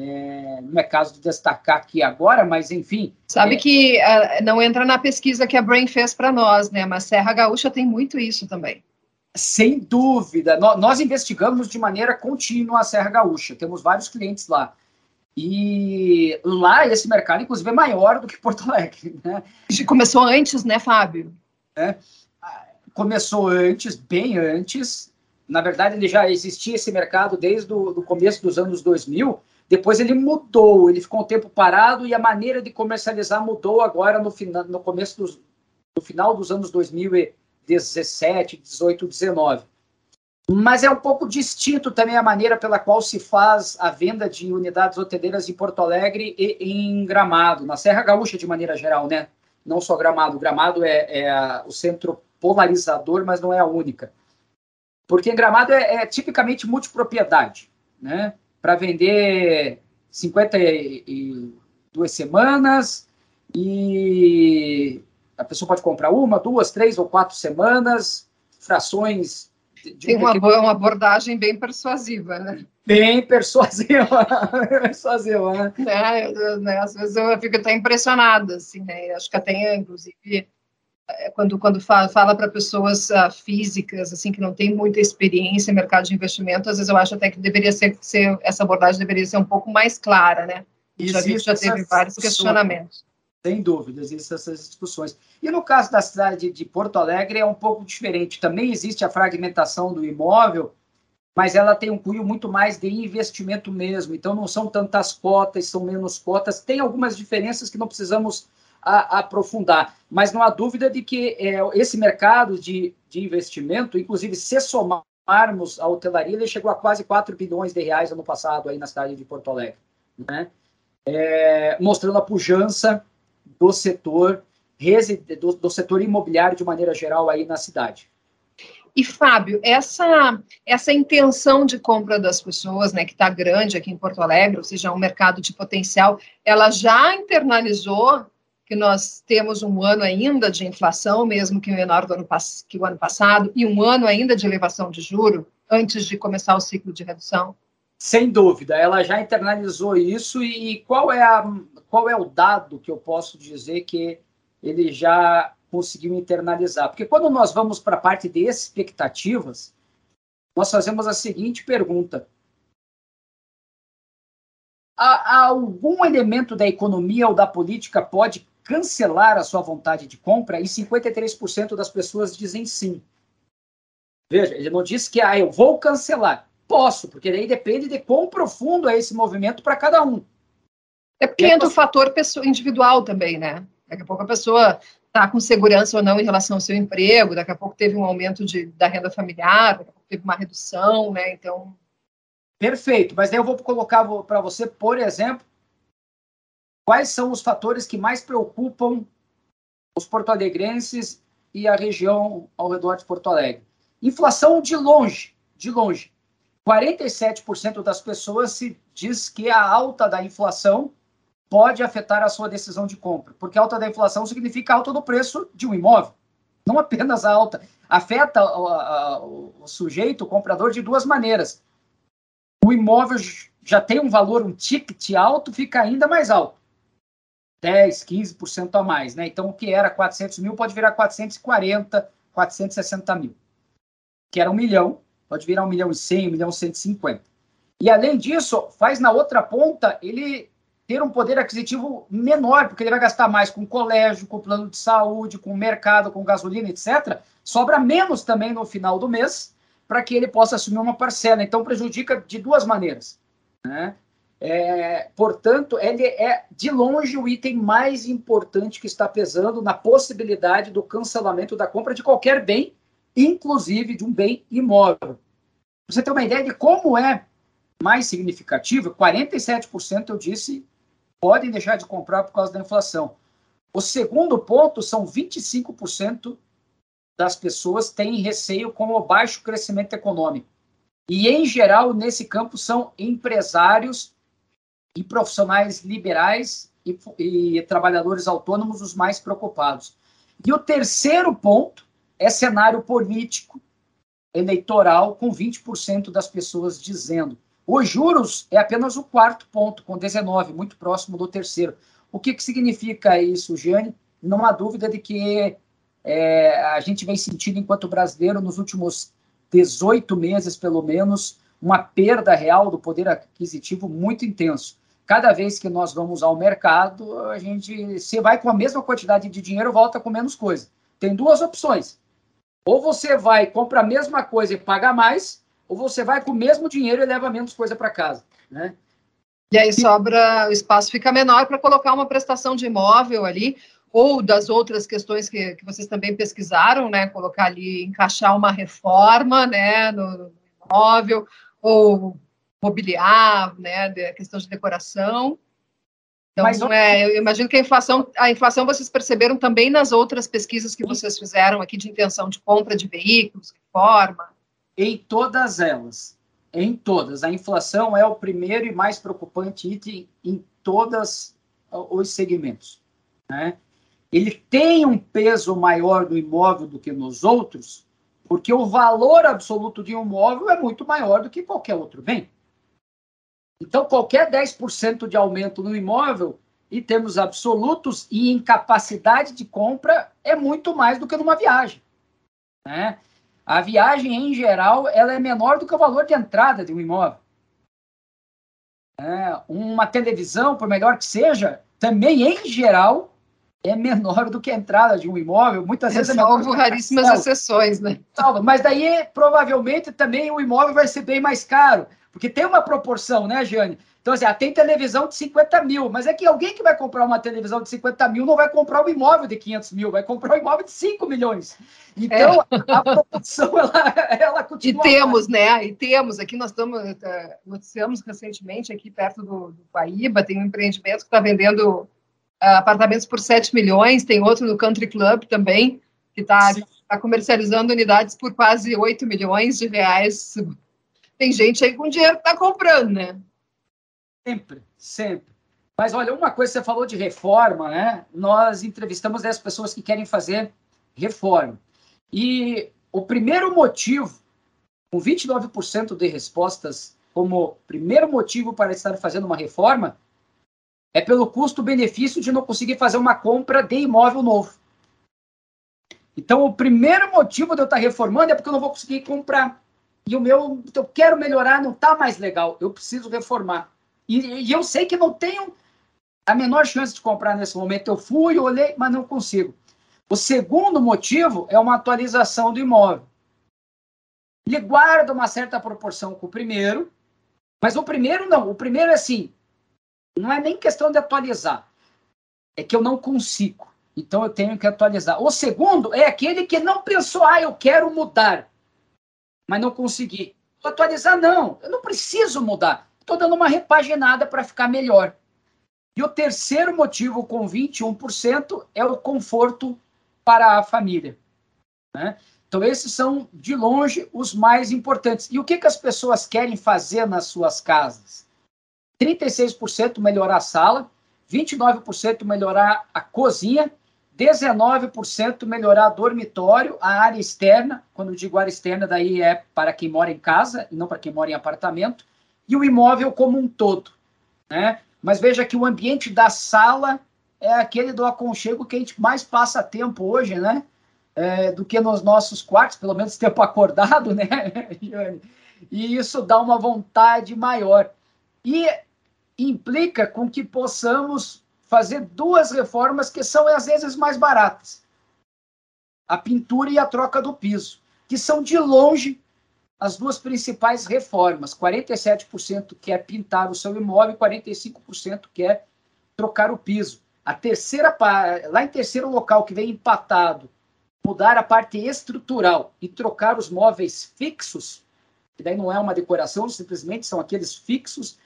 É, não é caso de destacar aqui agora, mas enfim.
Sabe é, que uh, não entra na pesquisa que a Brain fez para nós, né? Mas Serra Gaúcha tem muito isso também.
Sem dúvida. No, nós investigamos de maneira contínua a Serra Gaúcha, temos vários clientes lá. E lá esse mercado, inclusive, é maior do que Porto Alegre. <laughs> Né?
Começou antes, né, Fábio?
É, começou antes, bem antes. Na verdade, ele já existia esse mercado desde o começo dos anos 2000. Depois ele mudou, ele ficou um tempo parado e a maneira de comercializar mudou agora no, no começo dos, no final dos anos 2000 e 17, 18, 19. Mas é um pouco distinto também a maneira pela qual se faz a venda de unidades hoteleiras em Porto Alegre e em Gramado, na Serra Gaúcha de maneira geral, né? Não só Gramado. Gramado é, é o centro polarizador, mas não é a única. Porque em Gramado é, é tipicamente multipropriedade, né? Para vender 52 semanas e a pessoa pode comprar uma, duas, três ou quatro semanas, frações.
De Tem uma, pequeno... uma abordagem bem persuasiva, né?
Bem persuasiva, <laughs> persuasiva, né?
É, né? Às vezes eu fico até impressionada, assim, né? Acho que até, inclusive, quando, quando fala, fala para pessoas uh, físicas, assim, que não tem muita experiência em mercado de investimento, às vezes eu acho até que deveria ser, ser essa abordagem deveria ser um pouco mais clara, né? Já, vi, já teve vários questionamentos.
Sem dúvidas, existem essas discussões. E no caso da cidade de Porto Alegre é um pouco diferente. Também existe a fragmentação do imóvel, mas ela tem um cunho muito mais de investimento mesmo. Então não são tantas cotas, são menos cotas. Tem algumas diferenças que não precisamos a, aprofundar, mas não há dúvida de que é, esse mercado de, de investimento, inclusive se somarmos a hotelaria, ele chegou a quase 4 bilhões de reais ano passado aí na cidade de Porto Alegre, né? É, mostrando a pujança do setor do, do setor imobiliário de maneira geral aí na cidade.
E Fábio, essa essa intenção de compra das pessoas, né, que está grande aqui em Porto Alegre, ou seja, um mercado de potencial, ela já internalizou que nós temos um ano ainda de inflação, mesmo que menor do ano que o ano passado, e um ano ainda de elevação de juro antes de começar o ciclo de redução?
Sem dúvida, ela já internalizou isso e qual é, a, qual é o dado que eu posso dizer que ele já conseguiu internalizar? Porque quando nós vamos para a parte de expectativas, nós fazemos a seguinte pergunta: há, algum elemento da economia ou da política pode cancelar a sua vontade de compra? E 53% das pessoas dizem sim. Veja, ele não diz que ah, eu vou cancelar. Posso, porque daí depende de quão profundo é esse movimento para cada um.
É porque entra o fator individual também, né? Daqui a pouco a pessoa está com segurança ou não em relação ao seu emprego, daqui a pouco teve um aumento de, da renda familiar, daqui a pouco teve uma redução, né? Então.
Perfeito, mas daí eu vou colocar para você, por exemplo, quais são os fatores que mais preocupam os porto-alegrenses e a região ao redor de Porto Alegre? Inflação de longe, de longe. 47% das pessoas se diz que a alta da inflação pode afetar a sua decisão de compra, porque alta da inflação significa alta do preço de um imóvel, não apenas a alta. Afeta o, a, o sujeito, o comprador, de duas maneiras. O imóvel já tem um valor, um ticket alto, fica ainda mais alto. 10, 15% a mais, né? Então, o que era 400 mil pode virar 440, 460 mil. Que era um milhão, pode virar um milhão e 100, um milhão e 150. E, além disso, faz na outra ponta ele ter um poder aquisitivo menor, porque ele vai gastar mais com colégio, com plano de saúde, com mercado, com gasolina, etc. Sobra menos também no final do mês para que ele possa assumir uma parcela. Então, prejudica de duas maneiras. Né? É, portanto, ele é de longe o item mais importante que está pesando na possibilidade do cancelamento da compra de qualquer bem, inclusive de um bem imóvel. você ter uma ideia de como é mais significativo, 47% eu disse podem deixar de comprar por causa da inflação. O segundo ponto são 25% das pessoas têm receio com o baixo crescimento econômico. E, em geral, nesse campo são empresários e profissionais liberais e, e trabalhadores autônomos os mais preocupados. E o terceiro ponto é cenário político eleitoral, com 20% das pessoas dizendo. Os juros é apenas o quarto ponto, com 19, muito próximo do terceiro. O que, que significa isso, Giane? Não há dúvida de que é, a gente vem sentindo, enquanto brasileiro, nos últimos 18 meses, pelo menos, uma perda real do poder aquisitivo muito intenso cada vez que nós vamos ao mercado, a gente, se vai com a mesma quantidade de dinheiro, volta com menos coisa. Tem duas opções. Ou você vai, compra a mesma coisa e paga mais, ou você vai com o mesmo dinheiro e leva menos coisa para casa, né?
E aí sobra, o espaço fica menor para colocar uma prestação de imóvel ali, ou das outras questões que, que vocês também pesquisaram, né? Colocar ali, encaixar uma reforma, né, no, no imóvel, ou mobiliar, né, a questão de decoração. Então, Mas, é, eu imagino que a inflação, a inflação vocês perceberam também nas outras pesquisas que vocês fizeram aqui de intenção de compra de veículos, reforma.
Em todas elas, em todas, a inflação é o primeiro e mais preocupante item em todos os segmentos. Né? Ele tem um peso maior no imóvel do que nos outros, porque o valor absoluto de um imóvel é muito maior do que qualquer outro bem. Então, qualquer 10% de aumento no imóvel, em termos absolutos e em capacidade de compra, é muito mais do que numa viagem. Né? A viagem, em geral, ela é menor do que o valor de entrada de um imóvel. É, uma televisão, por melhor que seja, também, em geral, é menor do que a entrada de um imóvel. Muitas vezes é
salvo raríssimas exceções, né?
Salvo, mas daí, provavelmente, também o imóvel vai ser bem mais caro. Porque tem uma proporção, né, Jane? Então, assim, ah, tem televisão de 50 mil, mas é que alguém que vai comprar uma televisão de 50 mil não vai comprar um imóvel de 500 mil, vai comprar um imóvel de 5 milhões. Então, é. a proporção, ela, ela continua.
E temos, né? E temos, aqui nós estamos, uh, noticiamos recentemente, aqui perto do, do Paíba, tem um empreendimento que está vendendo apartamentos por 7 milhões, tem outro no Country Club também, que está tá comercializando unidades por quase 8 milhões de reais tem gente aí com dinheiro que está comprando, né?
Sempre, sempre. Mas olha, uma coisa você falou de reforma, né? Nós entrevistamos 10 pessoas que querem fazer reforma. E o primeiro motivo, com 29% de respostas como primeiro motivo para estar fazendo uma reforma, é pelo custo-benefício de não conseguir fazer uma compra de imóvel novo. Então, o primeiro motivo de eu estar reformando é porque eu não vou conseguir comprar e o meu, eu quero melhorar, não está mais legal, eu preciso reformar. E, e, eu sei que não tenho a menor chance de comprar nesse momento. Eu fui, olhei, mas não consigo. O segundo motivo é uma atualização do imóvel. Ele guarda uma certa proporção com o primeiro, mas o primeiro não. O primeiro é assim, não é nem questão de atualizar, é que eu não consigo. Então eu tenho que atualizar. O segundo é aquele que não pensou, ah, eu quero mudar mas não consegui. Atualizar, não. Eu não preciso mudar. Estou dando uma repaginada para ficar melhor. E o terceiro motivo, com 21%, é o conforto para a família. Né? Então, esses são, de longe, os mais importantes. E o que, que as pessoas querem fazer nas suas casas? 36% melhorar a sala, 29% melhorar a cozinha, 19% melhorar dormitório, a área externa, quando eu digo área externa, daí é para quem mora em casa não para quem mora em apartamento, e o imóvel como um todo. Né? Mas veja que o ambiente da sala é aquele do aconchego que a gente mais passa tempo hoje, né? É, do que nos nossos quartos, pelo menos tempo <laughs> acordado, né, E isso dá uma vontade maior. E implica com que possamos fazer duas reformas que são às vezes mais baratas: a pintura e a troca do piso, que são de longe as duas principais reformas. 47% quer pintar o seu imóvel e 45% quer trocar o piso. A terceira lá em terceiro local que vem empatado, mudar a parte estrutural e trocar os móveis fixos, que daí não é uma decoração, simplesmente são aqueles fixos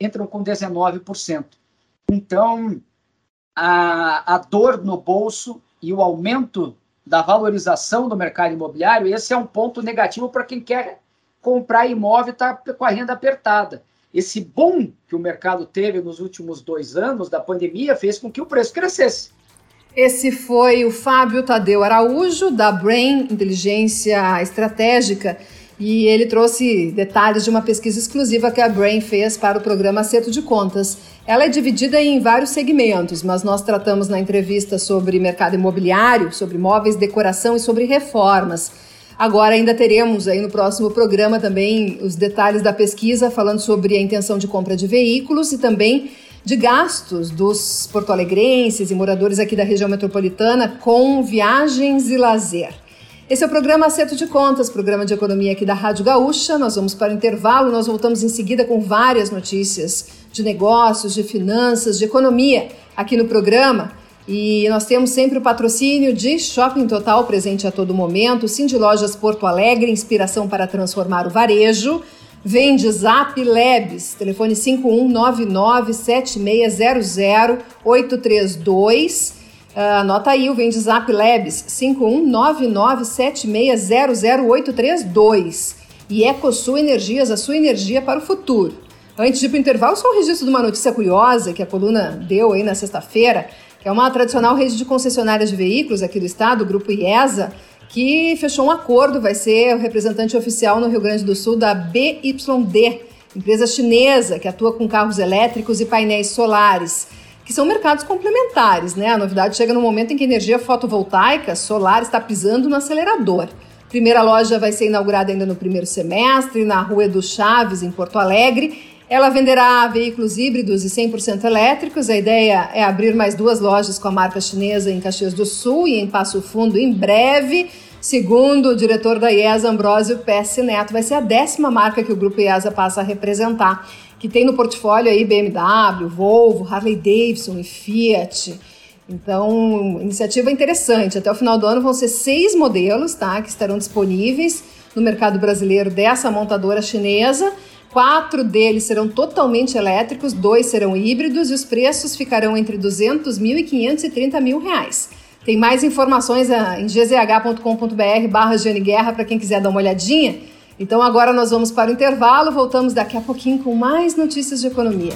entram com 19%. Então, a, a dor no bolso e o aumento da valorização do mercado imobiliário, esse é um ponto negativo para quem quer comprar imóvel e está com a renda apertada. Esse boom que o mercado teve nos últimos dois anos da pandemia fez com que o preço crescesse.
Esse foi o Fábio Tadeu Araújo, da Brain Inteligência Estratégica e ele trouxe detalhes de uma pesquisa exclusiva que a Brain fez para o programa Acerto de Contas. Ela é dividida em vários segmentos, mas nós tratamos na entrevista sobre mercado imobiliário, sobre móveis, decoração e sobre reformas. Agora ainda teremos aí no próximo programa também os detalhes da pesquisa falando sobre a intenção de compra de veículos e também de gastos dos porto-alegrenses e moradores aqui da região metropolitana com viagens e lazer. Esse é o programa Acerto de Contas, programa de economia aqui da Rádio Gaúcha. Nós vamos para o intervalo, nós voltamos em seguida com várias notícias de negócios, de finanças, de economia aqui no programa. E nós temos sempre o patrocínio de Shopping Total presente a todo momento, Cindy Lojas Porto Alegre, inspiração para transformar o varejo. Vende Zap Labs, telefone 5199 7600 832 Uh, anota aí o Vendizap Labs 51997600832 e EcoSul Energias, a sua energia para o futuro. Antes de ir para o intervalo, só um registro de uma notícia curiosa que a coluna deu aí na sexta-feira, que é uma tradicional rede de concessionárias de veículos aqui do estado, o Grupo IESA, que fechou um acordo, vai ser o representante oficial no Rio Grande do Sul da BYD, empresa chinesa que atua com carros elétricos e painéis solares que são mercados complementares, né? A novidade chega no momento em que a energia fotovoltaica solar está pisando no acelerador. A primeira loja vai ser inaugurada ainda no primeiro semestre, na Rua Edu Chaves, em Porto Alegre. Ela venderá veículos híbridos e 100% elétricos. A ideia é abrir mais duas lojas com a marca chinesa em Caxias do Sul e em Passo Fundo em breve. Segundo o diretor da IESA, Ambrósio Pesce Neto, vai ser a décima marca que o grupo IESA passa a representar que tem no portfólio aí BMW, Volvo, Harley Davidson e Fiat. Então, iniciativa interessante. Até o final do ano vão ser seis modelos, tá, que estarão disponíveis no mercado brasileiro dessa montadora chinesa. Quatro deles serão totalmente elétricos, dois serão híbridos e os preços ficarão entre 200 mil e 530 mil reais. Tem mais informações ah, em gzh.com.br barra Guerra para quem quiser dar uma olhadinha. Então agora nós vamos para o intervalo, voltamos daqui a pouquinho com mais notícias de economia.